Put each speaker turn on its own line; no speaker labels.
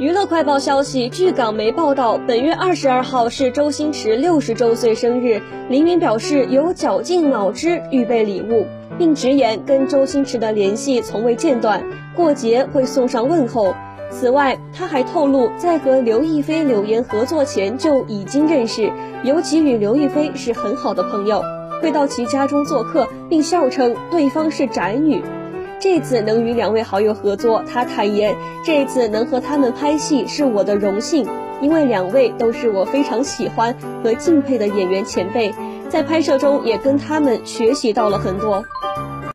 娱乐快报消息，据港媒报道，本月二十二号是周星驰六十周岁生日。林允表示有绞尽脑汁预备礼物，并直言跟周星驰的联系从未间断，过节会送上问候。此外，他还透露，在和刘亦菲、柳岩合作前就已经认识，尤其与刘亦菲是很好的朋友，会到其家中做客，并笑称对方是宅女。这次能与两位好友合作，他坦言，这次能和他们拍戏是我的荣幸，因为两位都是我非常喜欢和敬佩的演员前辈，在拍摄中也跟他们学习到了很多。